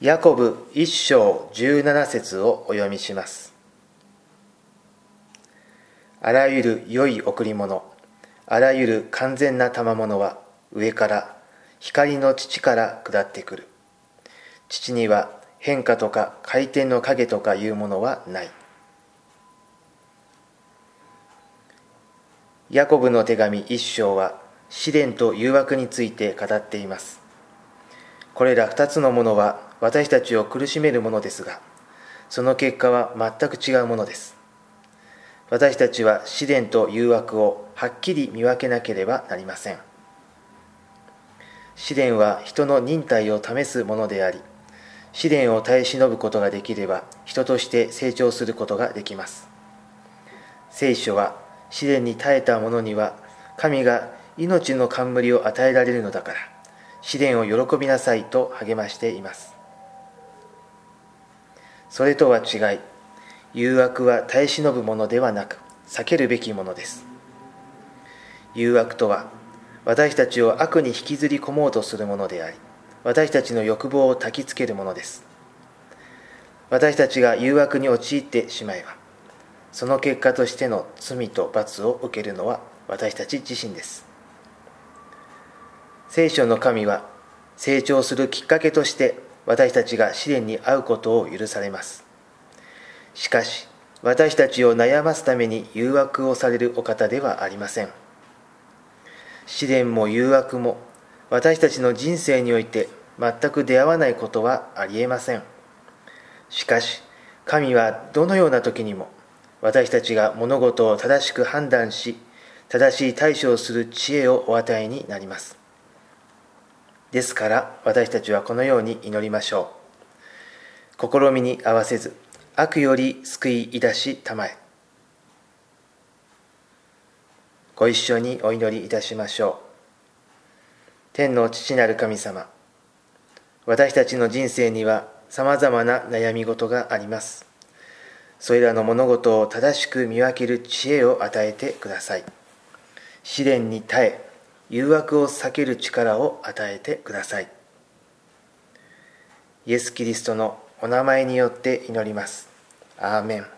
ヤコブ一章十七節をお読みします。あらゆる良い贈り物あらゆる完全な賜物は上から光の父から下ってくる。父には変化とか回転の影とかいうものはない。ヤコブの手紙一章は試練と誘惑について語っています。これら二つのものは私たちを苦しめるものですがその結果は全く違うものです。私たちは試練と誘惑をはっきり見分けなければなりません。試練は人の忍耐を試すものであり試練を耐え忍ぶことができれば人として成長することができます。聖書は試練に耐えた者には神が命の冠を与えられるのだから試練を喜びなさいと励ましています。それとは違い。誘惑は耐え忍ぶものではなく避けるべきものです。誘惑とは私たちを悪に引きずり込もうとするものであり私たちの欲望を焚きつけるものです。私たちが誘惑に陥ってしまえばその結果としての罪と罰を受けるのは私たち自身です。聖書の神は成長するきっかけとして私たちが試練に遭うことを許されます。しかし私たちを悩ますために誘惑をされるお方ではありません。試練も誘惑も私たちの人生において全く出会わないことはありえません。しかし神はどのような時にも私たちが物事を正しく判断し正しい対処をする知恵をお与えになります。ですから私たちはこのように祈りましょう。試みに合わせず悪より救いいだしたまえ。ご一緒にお祈りいたしましょう。天の父なる神様私たちの人生にはさまざまな悩み事があります。それらの物事を正しく見分ける知恵を与えてください。試練に耐え誘惑を避ける力を与えてください。イエス・キリストのお名前によって祈ります。アーメン。